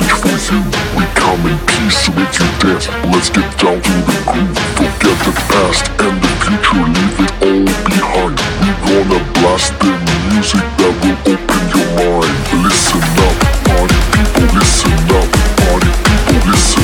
message you, We come in peace with you death. Let's get down to the groove. Forget the past and the future, leave it all behind. We gonna blast the music that will open your mind. Listen up, party people, listen up, party people, listen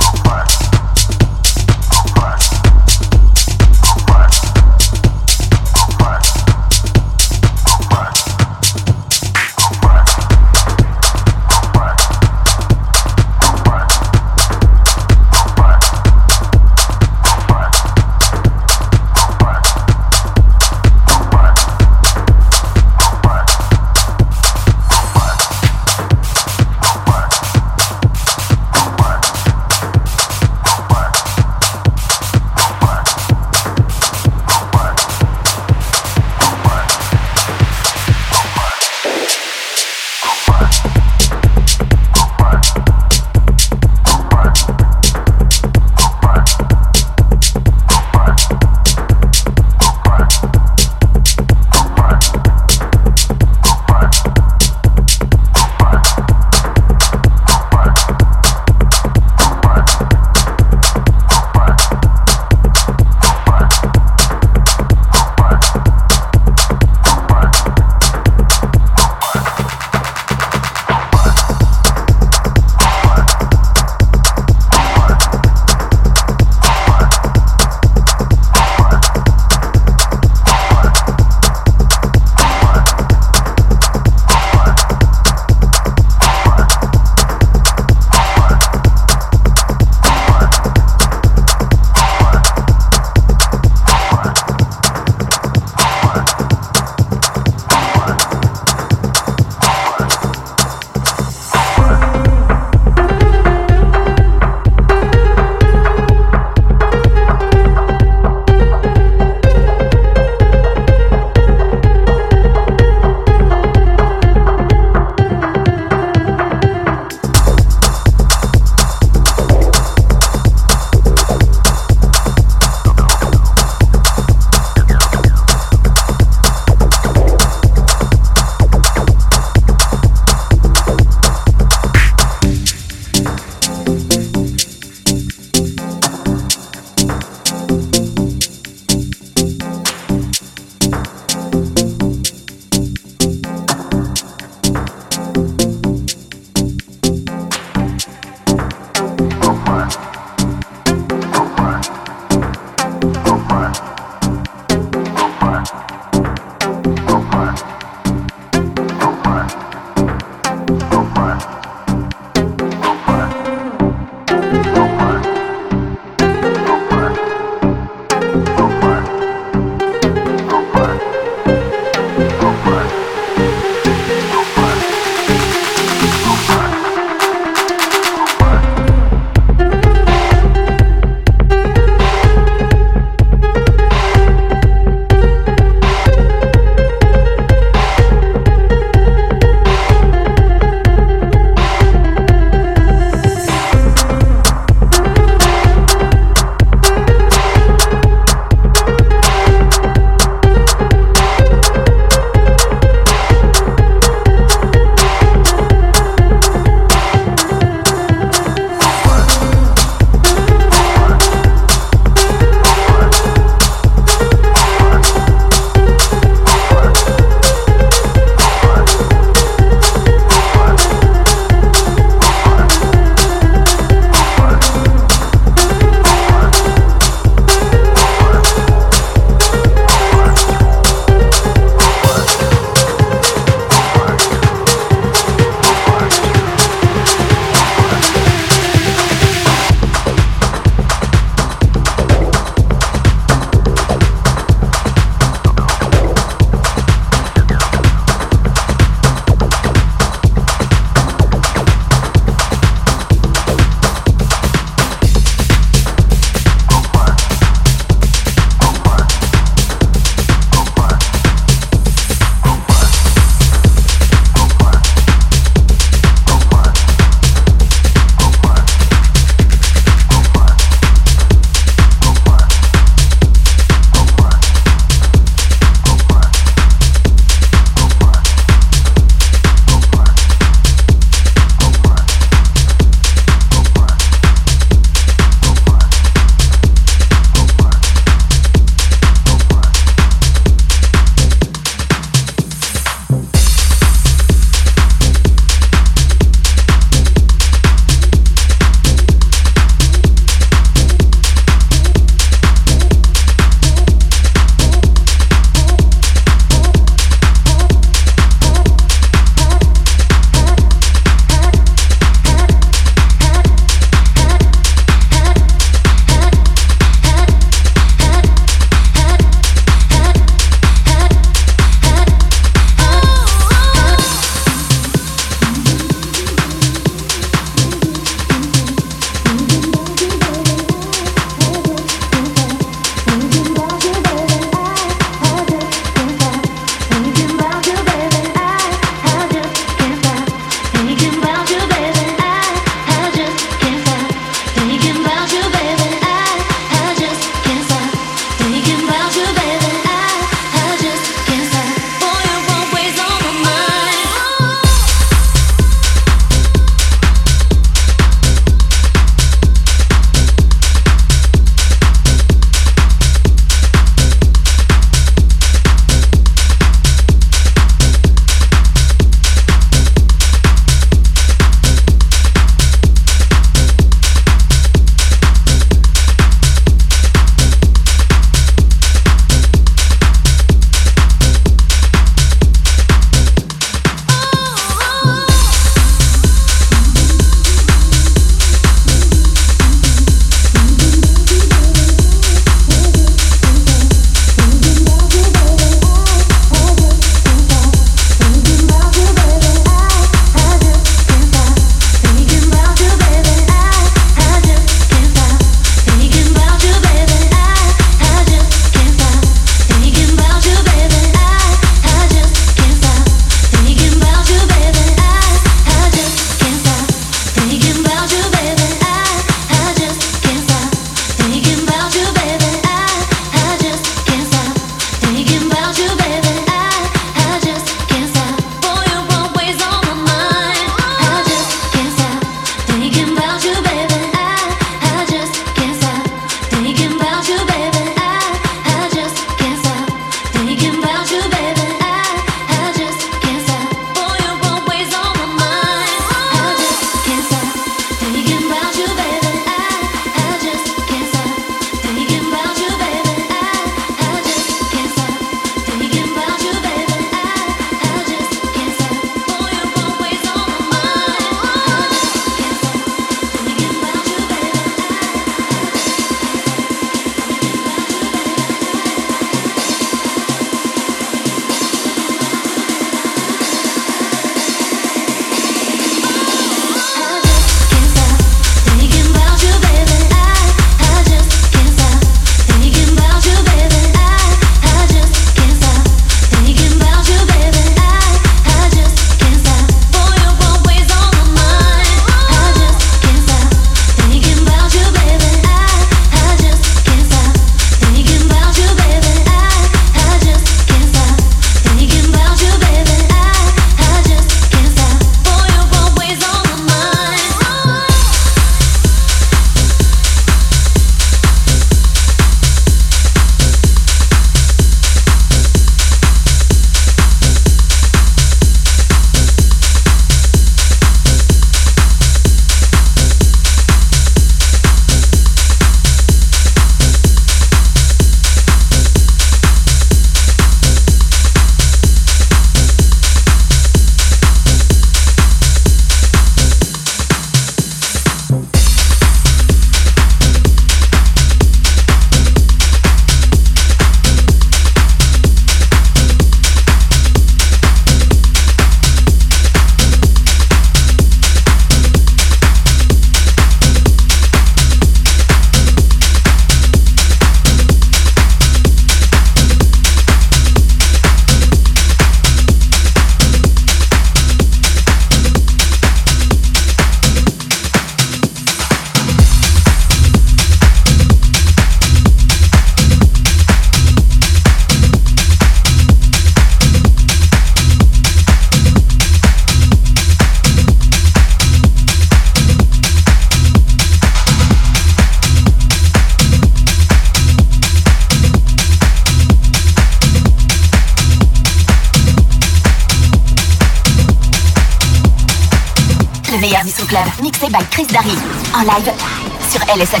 LZ.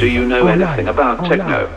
Do you know anything about techno?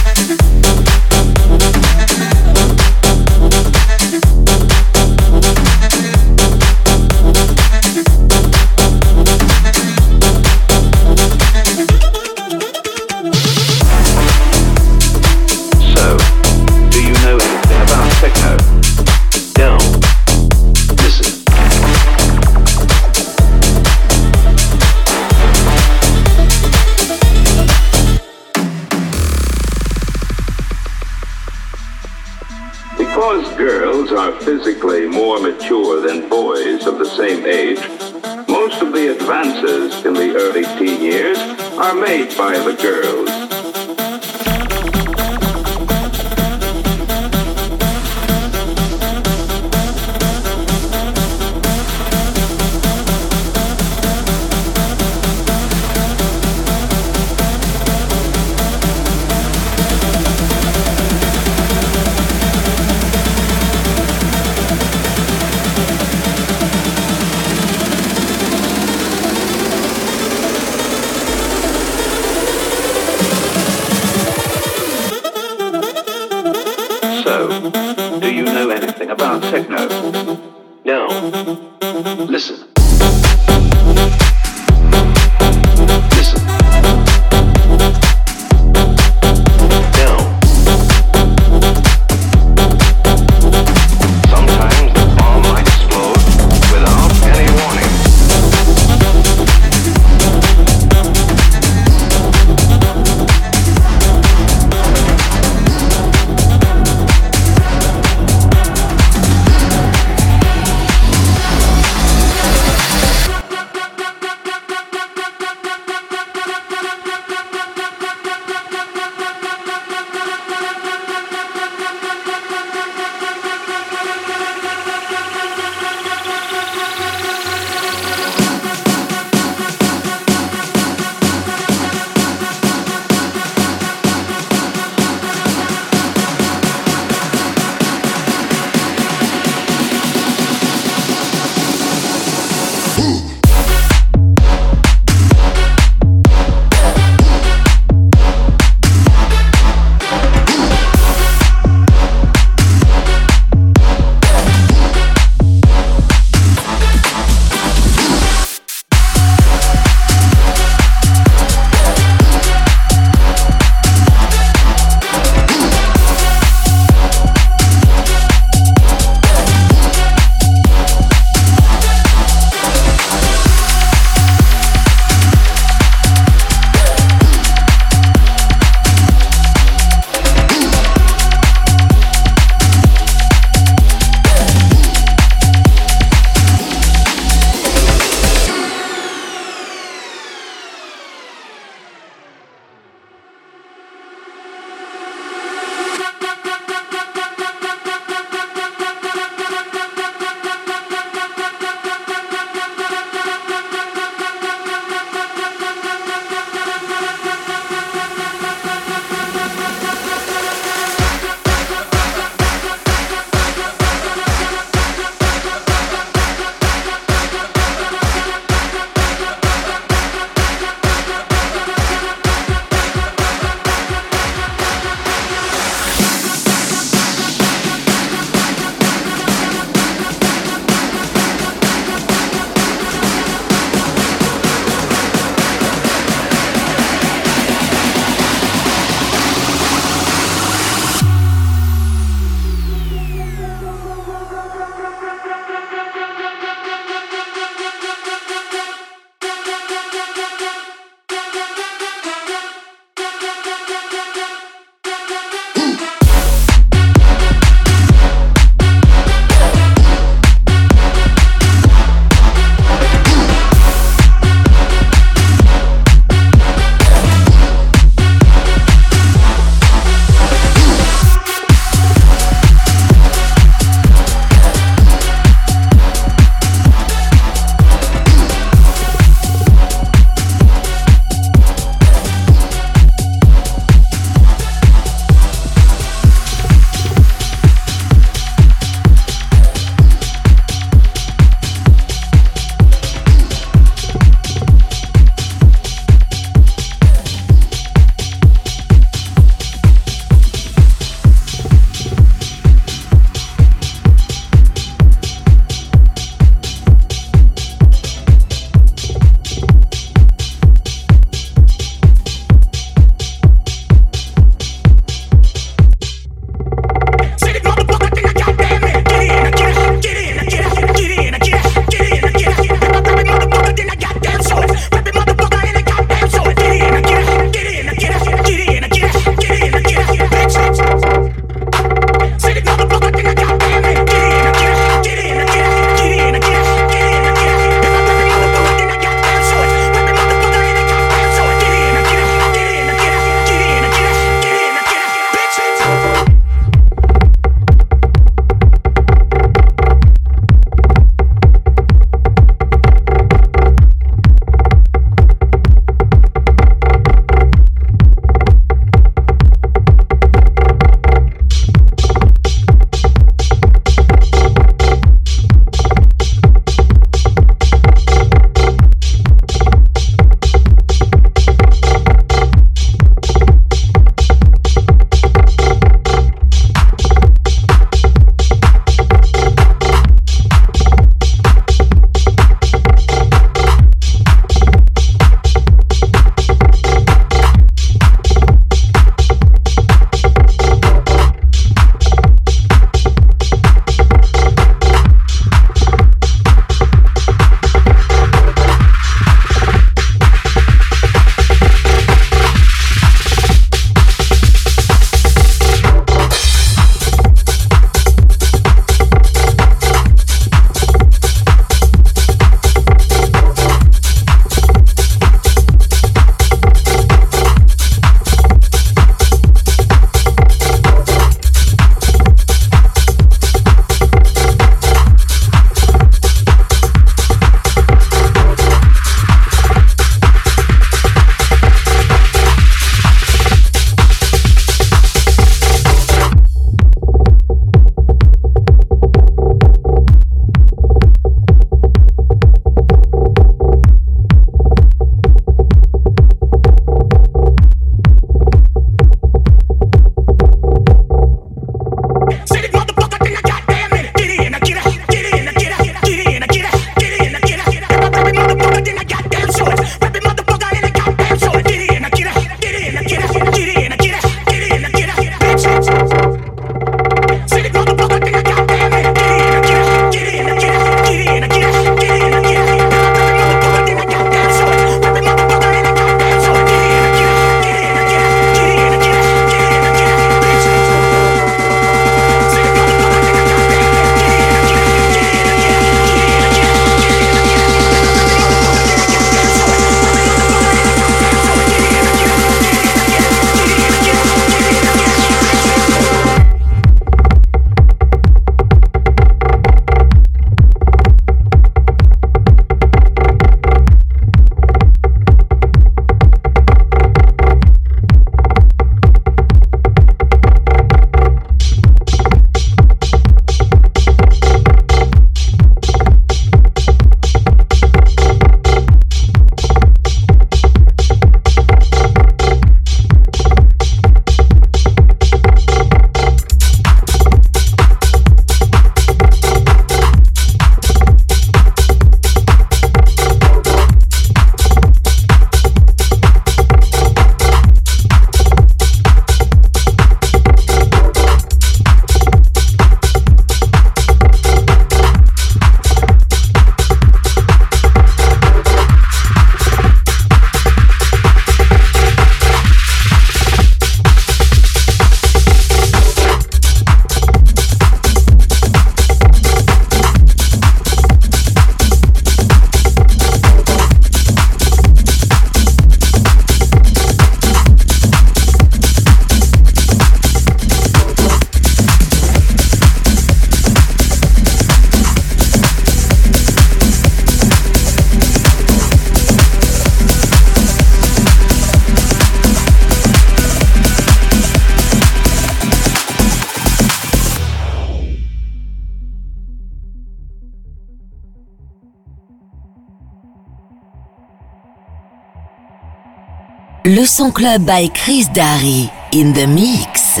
Le son club by Chris Darry in the mix.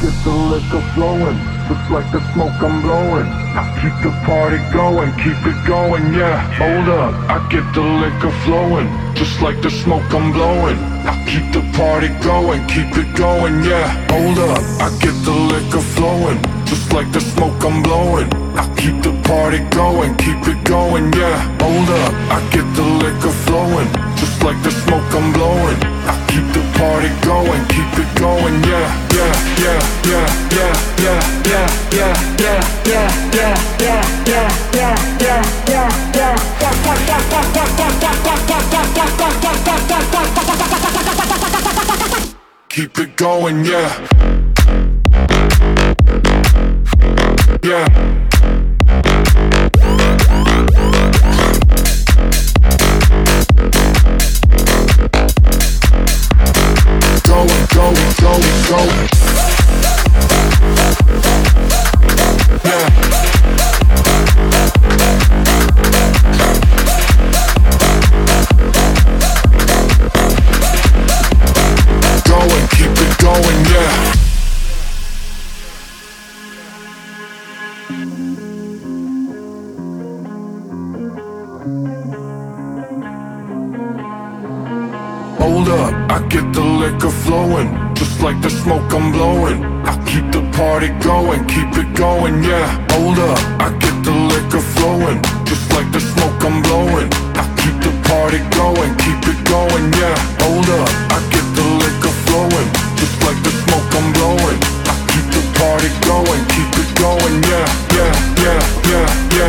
Get the liquor flowing, just like the smoke I'm blowing. Keep the party going, keep it going, yeah. Hold up, I get the liquor flowing, just like the smoke I'm blowing. Keep the party going, keep it going, yeah. Hold up, I get the liquor flowing, just like the smoke I'm blowing. I keep the party going, keep it going, yeah. Hold up, I get the liquor flowing, just like the smoke I'm blowing. I keep the party going, keep it going, yeah, yeah, yeah, yeah, yeah, yeah, yeah, yeah, yeah, yeah, yeah, yeah, yeah, yeah, yeah, yeah, yeah, yeah Keep it going, yeah. Yeah. Like the smoke I'm blowing. I keep the party going, keep it going, yeah. Hold up, I get the liquor flowing, just like the smoke I'm blowing. I keep the party going, keep it going, yeah. Hold up, I get the liquor flowing, just like the smoke I'm blowing. I keep the party going, keep it going, yeah, yeah, yeah, yeah, yeah,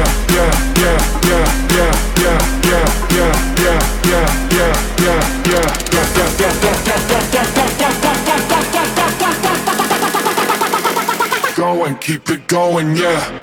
yeah.